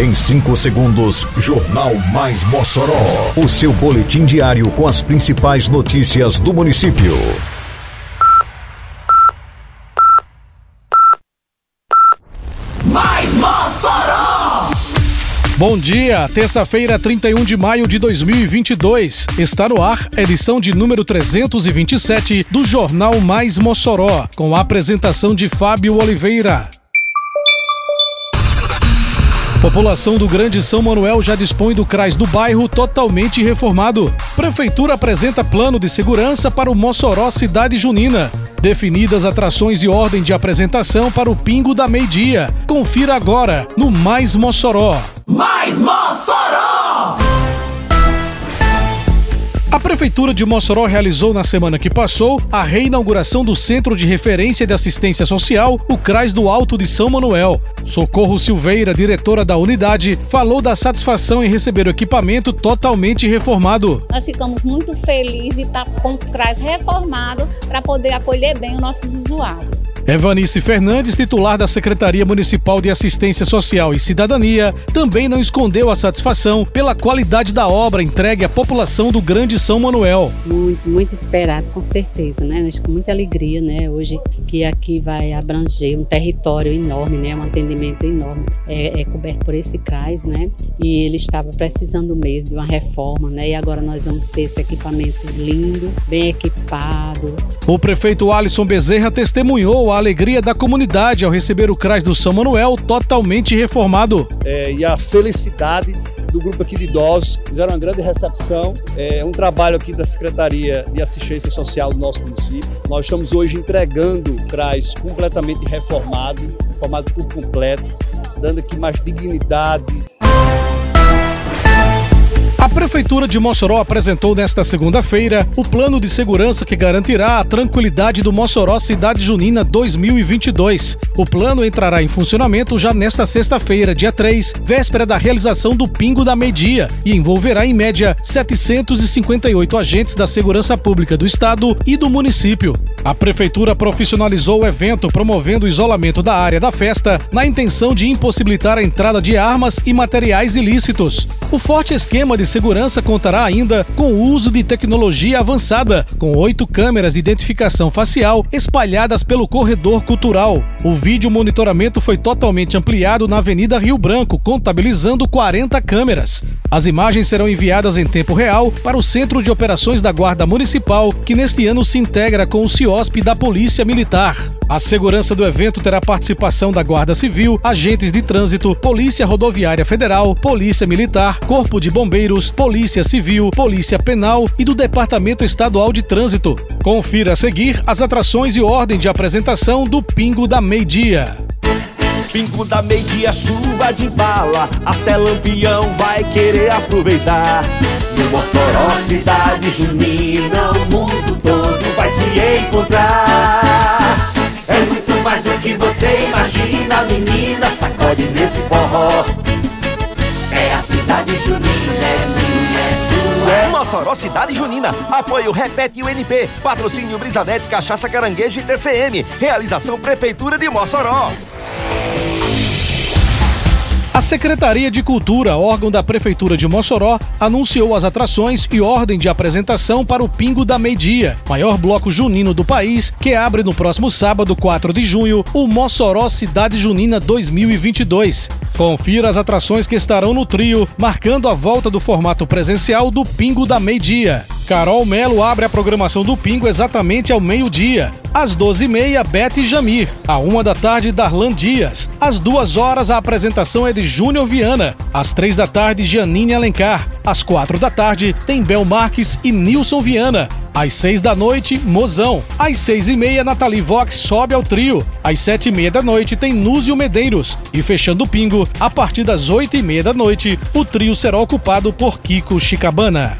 Em 5 segundos, Jornal Mais Mossoró. O seu boletim diário com as principais notícias do município. Mais Mossoró! Bom dia, terça-feira, 31 de maio de 2022. Está no ar, edição de número 327 do Jornal Mais Mossoró, com a apresentação de Fábio Oliveira. População do Grande São Manuel já dispõe do CRAS do bairro totalmente reformado. Prefeitura apresenta plano de segurança para o Mossoró Cidade Junina. Definidas atrações e ordem de apresentação para o Pingo da Meio-Dia. Confira agora no Mais Mossoró. Mais Mossoró! Prefeitura de Mossoró realizou na semana que passou a reinauguração do Centro de Referência de Assistência Social, o CRAS do Alto de São Manuel. Socorro Silveira, diretora da unidade, falou da satisfação em receber o equipamento totalmente reformado. Nós ficamos muito felizes de estar com o CRAS reformado para poder acolher bem os nossos usuários. Evanice Fernandes, titular da Secretaria Municipal de Assistência Social e Cidadania, também não escondeu a satisfação pela qualidade da obra entregue à população do Grande São Manuel. Muito, muito esperado, com certeza, né? Com muita alegria, né? Hoje que aqui vai abranger um território enorme, né? Um atendimento enorme. É, é coberto por esse CRAS, né? E ele estava precisando mesmo de uma reforma, né? E agora nós vamos ter esse equipamento lindo, bem equipado. O prefeito Alisson Bezerra testemunhou a alegria da comunidade ao receber o CRAS do São Manuel totalmente reformado. É, e a felicidade do grupo aqui de idosos, fizeram uma grande recepção, é um trabalho aqui da Secretaria de Assistência Social do nosso município. Nós estamos hoje entregando o CRAS completamente reformado, reformado por completo, dando aqui mais dignidade, Prefeitura de Mossoró apresentou nesta segunda-feira o plano de segurança que garantirá a tranquilidade do Mossoró Cidade Junina 2022. O plano entrará em funcionamento já nesta sexta-feira, dia 3, véspera da realização do Pingo da Meia-Dia, e envolverá em média 758 agentes da segurança pública do estado e do município. A Prefeitura profissionalizou o evento promovendo o isolamento da área da festa na intenção de impossibilitar a entrada de armas e materiais ilícitos. O forte esquema de segurança contará ainda com o uso de tecnologia avançada, com oito câmeras de identificação facial espalhadas pelo corredor cultural. O vídeo monitoramento foi totalmente ampliado na Avenida Rio Branco, contabilizando 40 câmeras. As imagens serão enviadas em tempo real para o Centro de Operações da Guarda Municipal, que neste ano se integra com o CIOSP da Polícia Militar. A segurança do evento terá participação da Guarda Civil, agentes de trânsito, Polícia Rodoviária Federal, Polícia Militar, Corpo de Bombeiros, Polícia Civil, Polícia Penal e do Departamento Estadual de Trânsito. Confira a seguir as atrações e ordem de apresentação do Pingo da Meio-Dia. Pingo da meia chuva de bala, até Lampião vai querer aproveitar. No Mossoró, cidade junina, o mundo todo vai se encontrar. Que você imagina, menina, sacode nesse forró. É a cidade junina, é minha, é sua. É Mossoró Cidade Junina. Apoio Repete UNP. Patrocínio Brisanete, Cachaça Caranguejo e TCM. Realização Prefeitura de Mossoró. A Secretaria de Cultura, órgão da Prefeitura de Mossoró, anunciou as atrações e ordem de apresentação para o Pingo da Meia-Dia, maior bloco junino do país, que abre no próximo sábado, 4 de junho, o Mossoró Cidade Junina 2022. Confira as atrações que estarão no trio, marcando a volta do formato presencial do Pingo da Meia-Dia. Carol Melo abre a programação do Pingo exatamente ao meio-dia. Às 12h30, Beth e Jamir. À 1 da tarde, Darlan Dias. Às 2 horas, a apresentação é de Júnior Viana. Às 3 da tarde, Janine Alencar. Às 4 da tarde, tem Bel Marques e Nilson Viana. Às 6 da noite, Mozão. Às 6 e meia, Nathalie Vox sobe ao trio. Às 7 e meia da noite, tem Núzio Medeiros. E fechando o pingo, a partir das 8 e meia da noite, o trio será ocupado por Kiko Chicabana.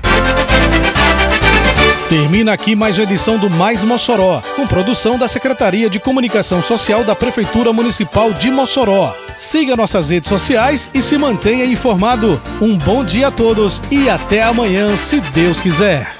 Termina aqui mais uma edição do Mais Mossoró, com produção da Secretaria de Comunicação Social da Prefeitura Municipal de Mossoró. Siga nossas redes sociais e se mantenha informado. Um bom dia a todos e até amanhã, se Deus quiser.